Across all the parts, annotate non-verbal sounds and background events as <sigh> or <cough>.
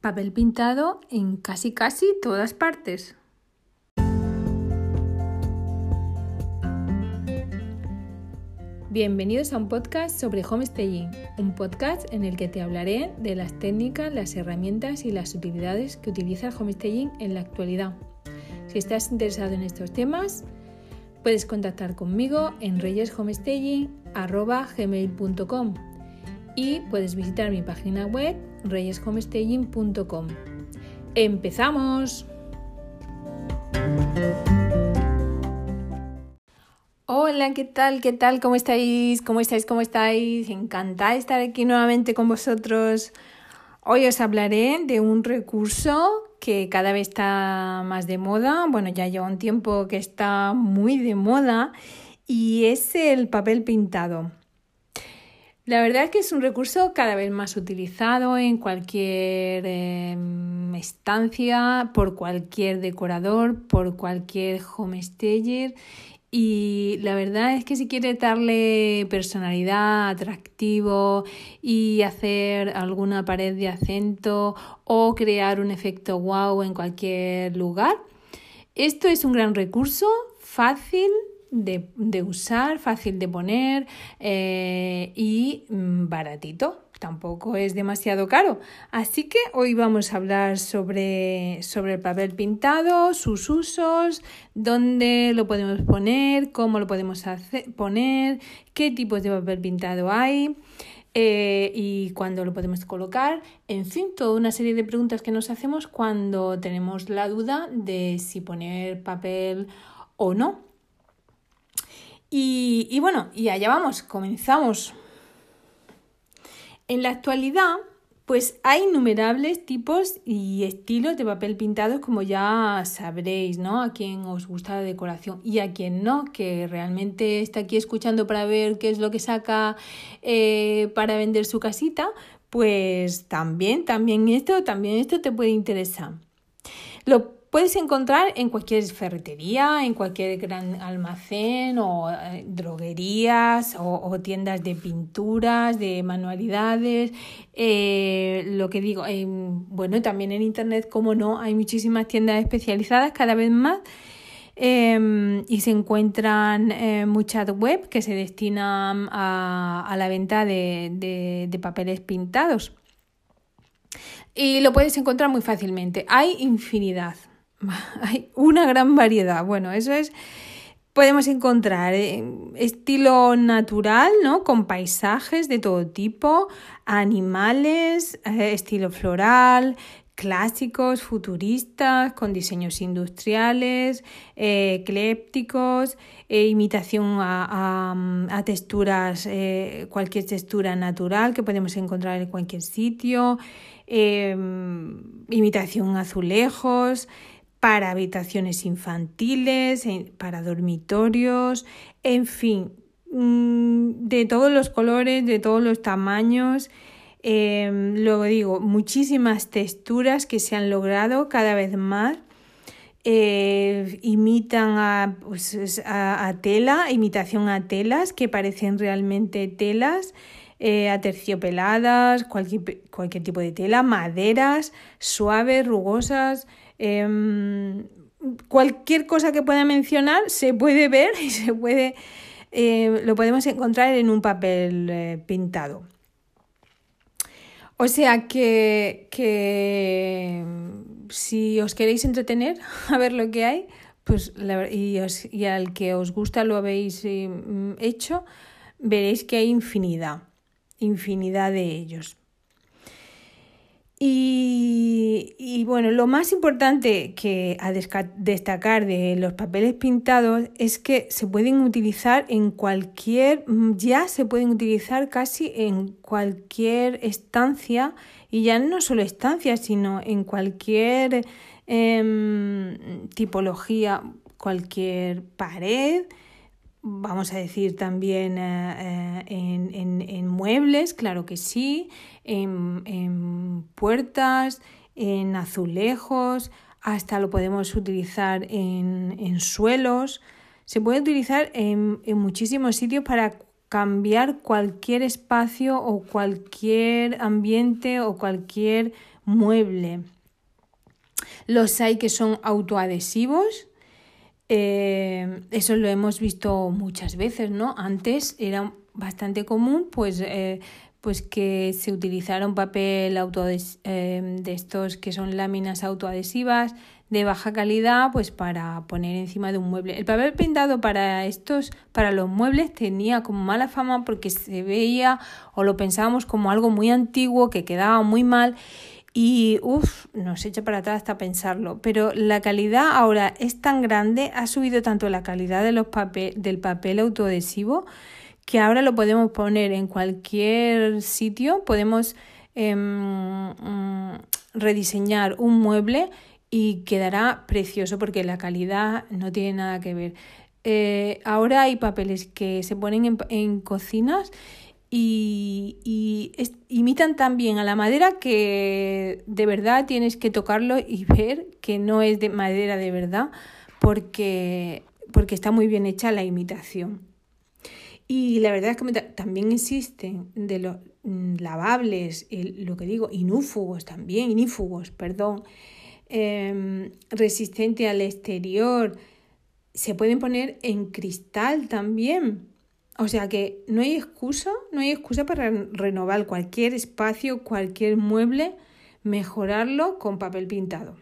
papel pintado en casi casi todas partes. Bienvenidos a un podcast sobre homestaging, un podcast en el que te hablaré de las técnicas, las herramientas y las utilidades que utiliza el homestaging en la actualidad. Si estás interesado en estos temas, puedes contactar conmigo en reyeshomestaging.com y puedes visitar mi página web reyeshomestaging.com. ¡Empezamos! Hola, ¿qué tal? ¿Qué tal? ¿Cómo estáis? ¿Cómo estáis? ¿Cómo estáis? Encantada de estar aquí nuevamente con vosotros. Hoy os hablaré de un recurso que cada vez está más de moda. Bueno, ya lleva un tiempo que está muy de moda y es el papel pintado. La verdad es que es un recurso cada vez más utilizado en cualquier em, estancia, por cualquier decorador, por cualquier homestayer y la verdad es que si quieres darle personalidad, atractivo y hacer alguna pared de acento o crear un efecto wow en cualquier lugar, esto es un gran recurso fácil de, usar, fácil de poner eh, y mm, baratito. Tampoco es demasiado caro. Así que hoy vamos a hablar sobre, sobre el papel pintado, sus usos, dónde lo podemos poner, cómo lo podemos hacer, poner, qué tipos de papel pintado hay. Eh, y cuándo lo podemos colocar, en fin, toda una serie de preguntas que nos hacemos cuando tenemos la duda de si poner papel o no. Y, bueno, y allá vamos, comenzamos. En la actualidad, pues hay innumerables tipos y estilos de papel pintado, como ya sabréis, ¿no? A quien os gusta la decoración y a quien no, que realmente está aquí escuchando para ver qué es lo que saca eh, para vender su casita, pues también, también esto, también esto te puede interesar. Lo puedes encontrar en cualquier ferretería, en cualquier gran almacén o eh, droguerías o, tiendas de pinturas, de manualidades. Eh, lo que digo, bueno, también en Internet, como no, hay muchísimas tiendas especializadas cada vez más. Em, y se encuentran eh, muchas web que se destinan a, la venta de papeles pintados. Y lo puedes encontrar muy fácilmente. Hay infinidad. <laughs> hay una gran variedad. Bueno, eso es, podemos encontrar eh, estilo natural, ¿no? Con paisajes de todo tipo, animales, eh, estilo floral, clásicos, futuristas, con diseños industriales, eh, eclépticos, imitación a, a texturas, cualquier textura natural que podemos encontrar en cualquier sitio, imitación a azulejos, para habitaciones infantiles, para dormitorios, en fin, mm, de todos los colores, de todos los tamaños. Em, luego digo, muchísimas texturas que se han logrado cada vez más. Eh, imitan a, pues, a, tela, imitación a telas que parecen realmente telas, eh, aterciopeladas, cualquier, cualquier tipo de tela, maderas suaves, rugosas, Em, cualquier cosa que pueda mencionar se puede ver y se puede, eh, lo podemos encontrar en un papel eh, pintado. O sea que, que, si os queréis entretener <laughs> a ver lo que hay, pues y, y al que os gusta lo habéis eh, hecho, veréis que hay infinidad, infinidad de ellos. Y, bueno, lo más importante que a destacar de los papeles pintados es que se pueden utilizar en cualquier, ya se pueden utilizar casi en cualquier estancia y ya no solo estancia, sino en cualquier em, tipología, cualquier pared, vamos a decir también eh, eh, en, muebles, claro que sí, en, puertas, en azulejos, hasta lo podemos utilizar en, suelos. Se puede utilizar en, muchísimos sitios para cambiar cualquier espacio o cualquier ambiente o cualquier mueble. Los hay que son autoadhesivos. Eh, eso lo hemos visto muchas veces, ¿no? Antes era bastante común, pues, eh, pues que se utilizara papel eh, de estos que son láminas autoadhesivas de baja calidad, pues para poner encima de un mueble. El papel pintado para estos, para los muebles, tenía como mala fama porque se veía o lo pensábamos como algo muy antiguo que quedaba muy mal y uff, nos echa para atrás hasta pensarlo. Pero la calidad ahora es tan grande, ha subido tanto la calidad de los papel, del papel autoadhesivo que ahora lo podemos poner en cualquier sitio, podemos em, mm, rediseñar un mueble y quedará precioso porque la calidad no tiene nada que ver. Eh, ahora hay papeles que se ponen en, en cocinas y, imitan tan bien a la madera que de verdad tienes que tocarlo y <laughs> ver que no es de madera de verdad porque, porque está muy bien hecha la imitación. Y la verdad es que también existen de los mm, lavables, lo que digo, inúfugos también, inífugos, perdón, em, resistente al exterior. Se pueden poner en cristal también. O sea que no hay excusa, no hay excusa para renovar cualquier espacio, cualquier mueble, mejorarlo con papel pintado.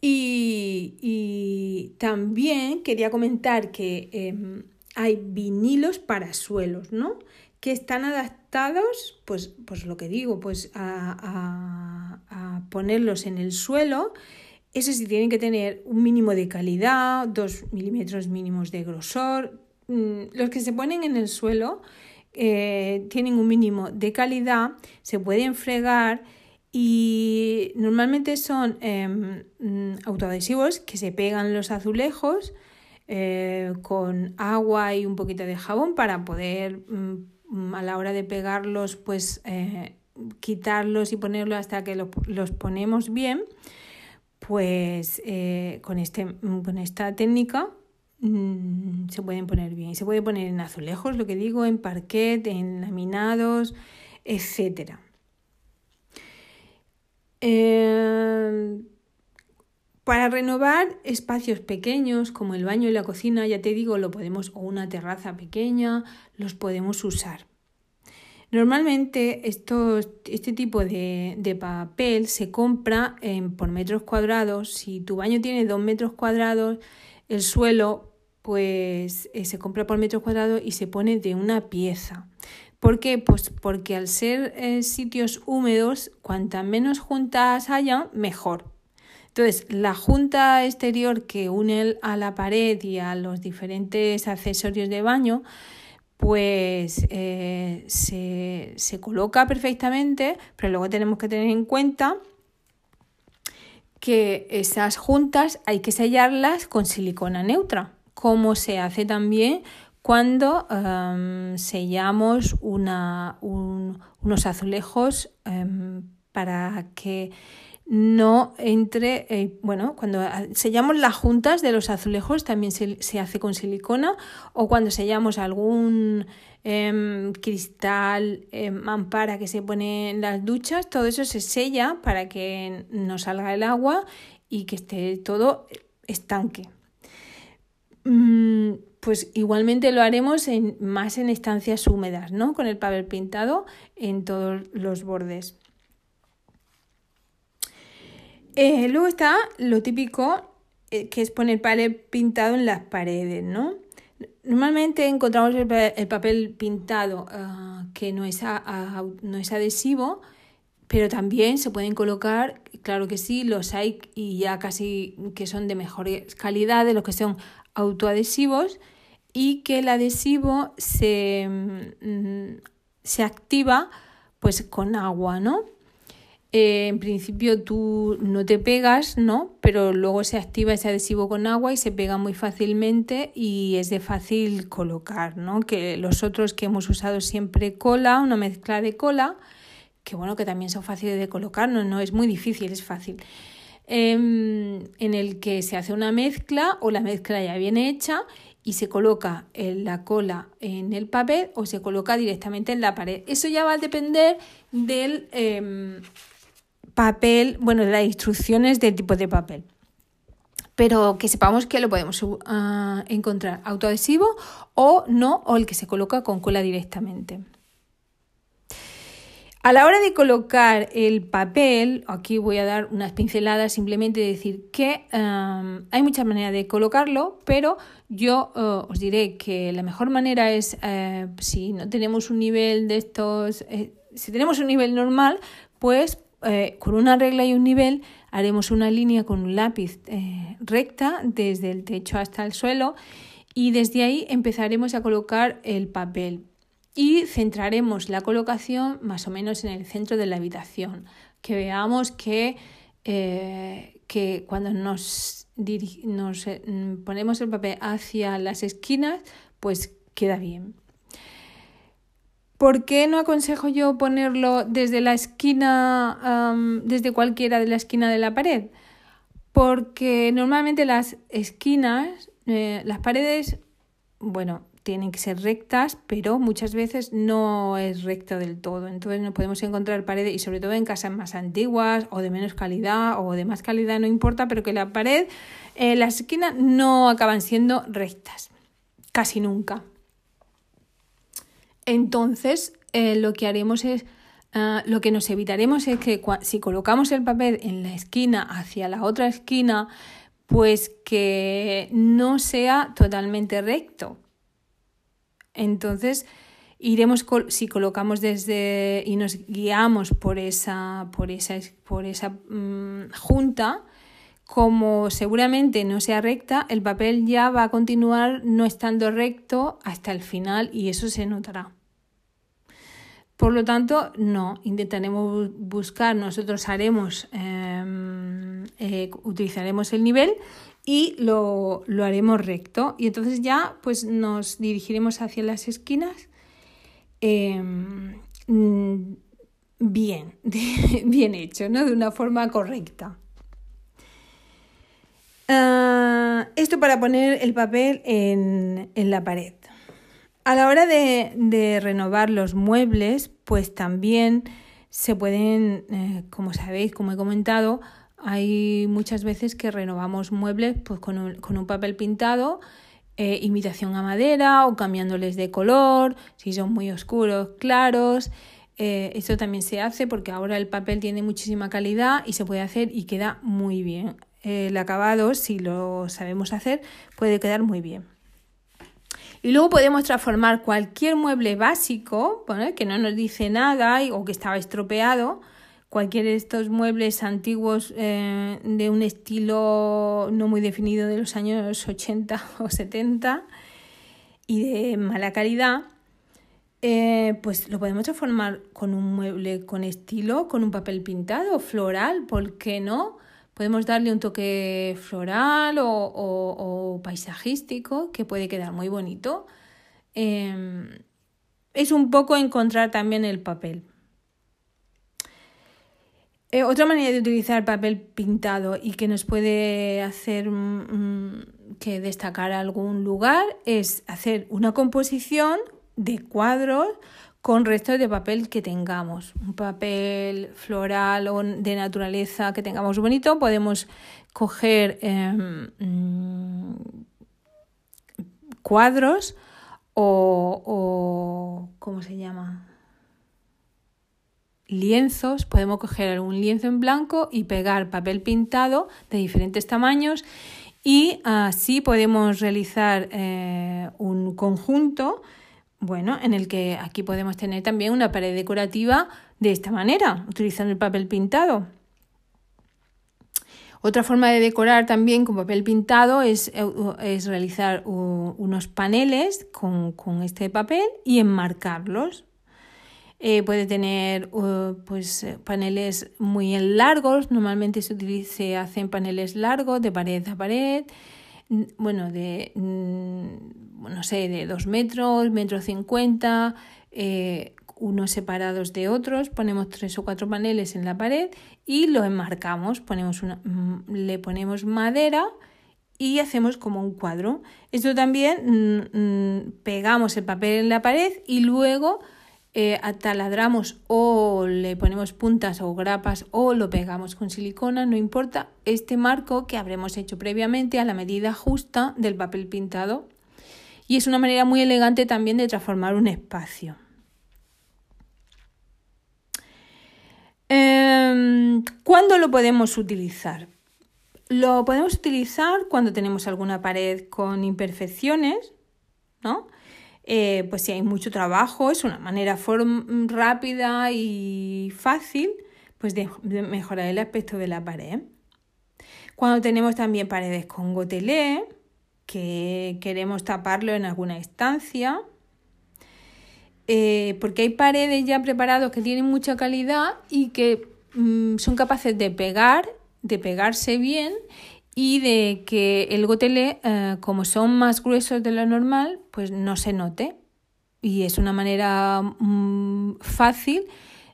Y, también quería comentar que em, hay vinilos para suelos, ¿no? Que están adaptados, pues, pues lo que digo, pues a, a, ponerlos en el suelo. Eso sí, tienen que tener un mínimo de calidad, dos milímetros mínimos de grosor. Mm, los que se ponen en el suelo eh, tienen un mínimo de calidad, se pueden fregar y normalmente son autoadhesivos que se pegan los azulejos eh, con agua y un poquito de jabón para poder mm, a la hora de pegarlos pues eh, quitarlos y ponerlos hasta que los, ponemos bien pues eh, con, este, con esta técnica mm, se pueden poner bien. Se puede poner en azulejos, lo que digo, en parquet, en laminados, etc. Para renovar espacios pequeños como el baño y la cocina, ya te digo, lo podemos, o una terraza pequeña, los podemos usar. Normalmente este tipo de, papel se compra por metros cuadrados. Si tu baño tiene dos metros cuadrados, el suelo pues eh, se compra por metros cuadrados y se pone de una pieza. ¿Por qué? Pues porque al ser eh, sitios húmedos, cuantas menos juntas haya, mejor. Entonces, la junta exterior que une a la pared y a los diferentes accesorios de baño, pues eh, se, se coloca perfectamente, pero luego tenemos que tener en cuenta que esas juntas hay que sellarlas con silicona neutra, como se hace también cuando um, sellamos una, unos azulejos um, para que no entre, eh, bueno, cuando sellamos las juntas de los azulejos también se, hace con silicona o cuando sellamos algún em, cristal, eh, mampara que se pone en las duchas, todo eso se sella para que no salga el agua y que esté todo estanque. Mm, pues igualmente lo haremos en, más en estancias húmedas, ¿no? Con el papel pintado en todos los bordes. Eh, luego está lo típico eh, que es poner papel pintado en las paredes, ¿no? Normalmente encontramos el, papel pintado ah, que no es, no es adhesivo, pero también se pueden colocar, claro que sí, los hay y ya casi que son de mejor calidad de los que son autoadhesivos y que el adhesivo se, mm, se activa pues con agua, ¿no? Eh, en principio tú no te pegas, ¿no? Pero luego se activa ese adhesivo con agua y se pega muy fácilmente y es de fácil colocar, ¿no? Que los otros que hemos usado siempre cola, una mezcla de cola, que bueno, que también son fáciles de colocar, no, no es muy difícil, es fácil. Em, en el que se hace una mezcla o la mezcla ya viene hecha y se coloca la cola en el papel o se coloca directamente en la pared. Eso ya va a depender del em, papel, bueno, de las instrucciones del tipo de papel. Pero que sepamos que lo podemos uh, encontrar autoadhesivo o no, o el que se coloca con cola directamente. A la hora de colocar el papel, aquí voy a dar unas pinceladas, simplemente decir que em, hay muchas maneras de colocarlo, pero yo eh, os diré que la mejor manera es, eh, si no tenemos un nivel de estos, eh, si tenemos un nivel normal, pues con una regla y un nivel haremos una línea con un lápiz recta desde el techo hasta el suelo y desde ahí empezaremos a colocar el papel y centraremos la colocación más o menos en el centro de la habitación, que veamos que, eh, que cuando nos, nos eh, ponemos el papel hacia las esquinas, pues queda bien. ¿Por qué no aconsejo yo ponerlo desde la esquina, desde cualquiera de la esquina de la pared? Porque normalmente las esquinas, eh, las paredes, bueno, tienen que ser rectas, pero muchas veces no es recta del todo. Entonces no podemos encontrar paredes, y sobre todo en casas más antiguas o de menos calidad o de más calidad, no importa, pero que la pared, eh, las esquinas no acaban siendo rectas, casi nunca. Entonces eh, lo que haremos es, ah, lo que nos evitaremos es que si colocamos el papel en la esquina hacia la otra esquina, pues que no sea totalmente recto entonces, iremos si colocamos desde y nos guiamos por esa, por esa, por esa mm, junta, como seguramente no sea recta, el papel ya va a continuar no estando recto hasta el final y eso se notará. Por lo tanto, no, intentaremos buscar, nosotros haremos, em, eh, utilizaremos el nivel y lo, haremos recto. Y entonces ya pues nos dirigiremos hacia las esquinas em, bien, <laughs> bien hecho, ¿no? De una forma correcta. Ah, esto para poner el papel en, la pared. A la hora de, renovar los muebles, pues también se pueden, eh, como sabéis, como he comentado, hay muchas veces que renovamos muebles pues, con, un, papel pintado, eh, imitación a madera o cambiándoles de color, si son muy oscuros, claros. Eh, esto también se hace porque ahora el papel tiene muchísima calidad y se puede hacer y queda muy bien. El acabado, si lo sabemos hacer, puede quedar muy bien. Y luego podemos transformar cualquier mueble básico, que no nos dice nada o que estaba estropeado, cualquiera de estos muebles antiguos eh, de un estilo no muy definido de los años 80 o 70 y de mala calidad, eh, pues lo podemos transformar con un mueble con estilo, con un papel pintado, floral, ¿por qué no? Podemos darle un toque floral o, paisajístico que puede quedar muy bonito. Em, es un poco encontrar también el papel. Eh, otra manera de utilizar papel pintado y que nos puede hacer mm, mm, que destacar algún lugar es hacer una composición de cuadros con restos de papel que tengamos. Un papel floral o de naturaleza que tengamos bonito. Podemos coger mm, cuadros o, o ¿cómo se llama? Lienzos, podemos coger algún lienzo en blanco y pegar papel pintado de diferentes tamaños y así podemos realizar eh, un conjunto, bueno, en el que aquí podemos tener también una pared decorativa de esta manera, utilizando el papel pintado. Otra forma de decorar también con papel pintado es, es realizar unos paneles con, con este papel y enmarcarlos. Eh, puede tener uh, pues, eh, paneles muy largos, normalmente se, se hacen paneles largos de pared a pared, bueno, de, no sé, de dos metros, metro cincuenta, eh, unos separados de otros, ponemos tres o cuatro paneles en la pared y lo enmarcamos, ponemos una, mm, le ponemos madera y hacemos como un cuadro. Esto también pegamos el papel en la pared y luego eh, ataladramos o le ponemos puntas o grapas o lo pegamos con silicona, no importa, este marco que habremos hecho previamente a la medida justa del papel pintado. Y es una manera muy elegante también de transformar un espacio. Em, ¿Cuándo lo podemos utilizar? Lo podemos utilizar cuando tenemos alguna pared con imperfecciones, ¿no? Eh, pues si hay mucho trabajo, es una manera rápida y fácil pues de, mejorar el aspecto de la pared. Cuando tenemos también paredes con gotelé, que queremos taparlo en alguna estancia, eh, porque hay paredes ya preparados que tienen mucha calidad y que mm, son capaces de pegar, de pegarse bien y de que el gotelé, eh, como son más gruesos de lo normal, pues no se note. Y es una manera mm, fácil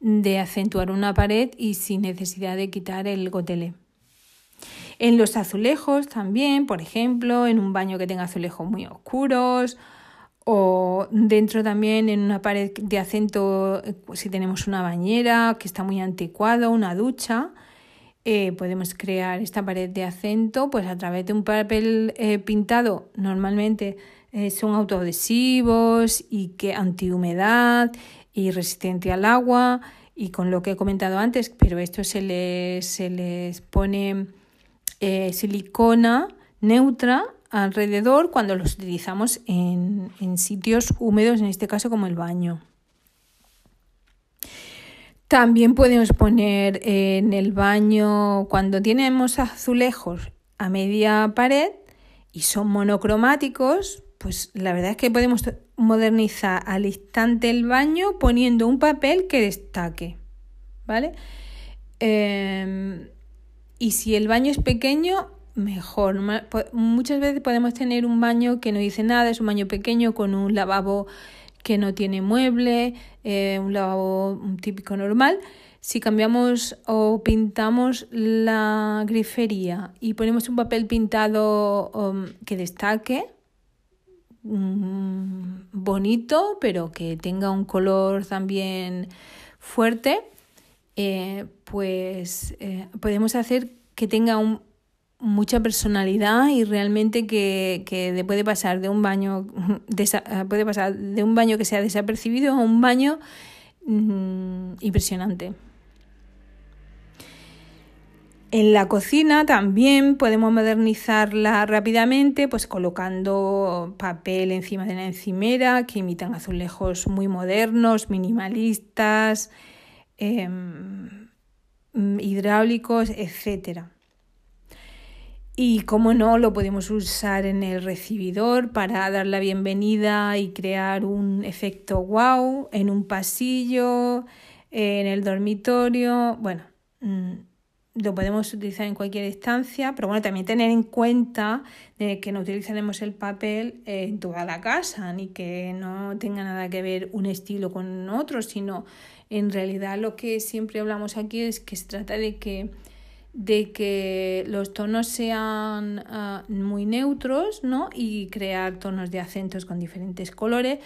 de acentuar una pared y sin necesidad de quitar el gotelé. En los azulejos también, por ejemplo, en un baño que tenga azulejos muy oscuros o dentro también en una pared de acento, eh, si tenemos una bañera que está muy anticuada, una ducha, eh, podemos crear esta pared de acento pues a través de un papel eh, pintado normalmente eh, son autoadhesivos y que antihumedad y resistente al agua y con lo que he comentado antes pero esto se les, se les pone silicona neutra alrededor cuando los utilizamos en, en sitios húmedos en este caso como el baño también podemos poner en el baño, cuando tenemos azulejos a media pared y son monocromáticos, pues la verdad es que podemos modernizar al instante el baño poniendo un papel que destaque, ¿vale? Em, y si el baño es pequeño, mejor. Muchas veces podemos tener un baño que no dice nada, es un baño pequeño con un lavabo que no tiene mueble, eh, un lavabo típico normal. Si cambiamos o pintamos la grifería y ponemos un papel pintado um, que destaque, mm, bonito, pero que tenga un color también fuerte, eh, pues eh, podemos hacer que tenga un, mucha personalidad y realmente que, que puede pasar de un baño <laughs> puede pasar de un baño que sea desapercibido a un baño mm, impresionante. En la cocina también podemos modernizarla rápidamente, pues colocando papel encima de la encimera que imitan azulejos muy modernos, minimalistas, em, hidráulicos, etcétera. Y como no, lo podemos usar en el recibidor para dar la bienvenida y crear un efecto wow en un pasillo, en el dormitorio. Bueno, mm, lo podemos utilizar en cualquier instancia, pero bueno, también tener en cuenta de que no utilizaremos el papel en toda la casa, ni que no tenga nada que ver un estilo con otro, sino en realidad lo que siempre hablamos aquí es que se trata de que de que los tonos sean ah, muy neutros ¿no? y crear tonos de acentos con diferentes colores.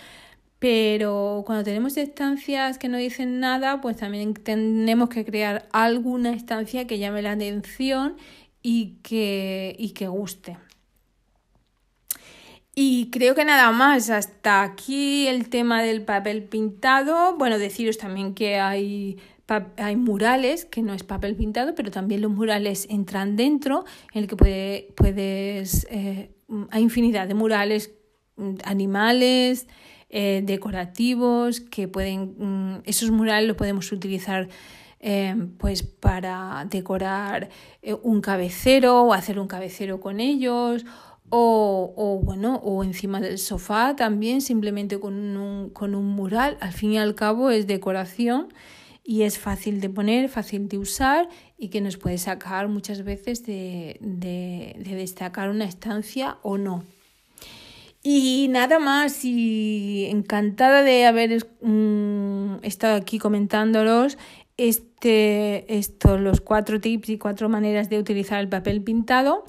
Pero cuando tenemos estancias que no dicen nada, pues también tenemos que crear alguna estancia que llame la atención y que, y que guste. Y creo que nada más, hasta aquí el tema del papel pintado. Bueno, deciros también que hay hay murales, que no es papel pintado, pero también los murales entran dentro, en el que puede, puedes, eh, hay infinidad de murales, mm, animales, eh, decorativos, que pueden, mm, esos murales los podemos utilizar eh, pues para decorar un cabecero o hacer un cabecero con ellos o, o, bueno, o encima del sofá también, simplemente con un, con un mural. Al fin y al cabo es decoración y es fácil de poner, fácil de usar y que nos puede sacar muchas veces de, destacar una estancia o no. Y nada más, y encantada de haber mm, estado aquí comentándolos este, estos, los cuatro tips y cuatro maneras de utilizar el papel pintado.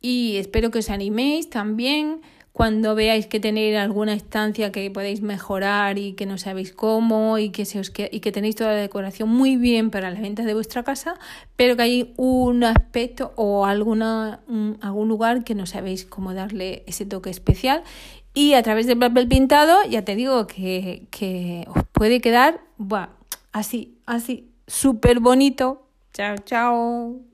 y espero que os animéis también cuando veáis que tenéis alguna estancia que podéis mejorar y que no sabéis cómo y que, se os y que tenéis toda la decoración muy bien para la venta de vuestra casa, pero que hay un aspecto o alguna, algún lugar que no sabéis cómo darle ese toque especial. Y a través del papel pintado, ya te digo que, que os puede quedar así, así, súper bonito. Chao, chao.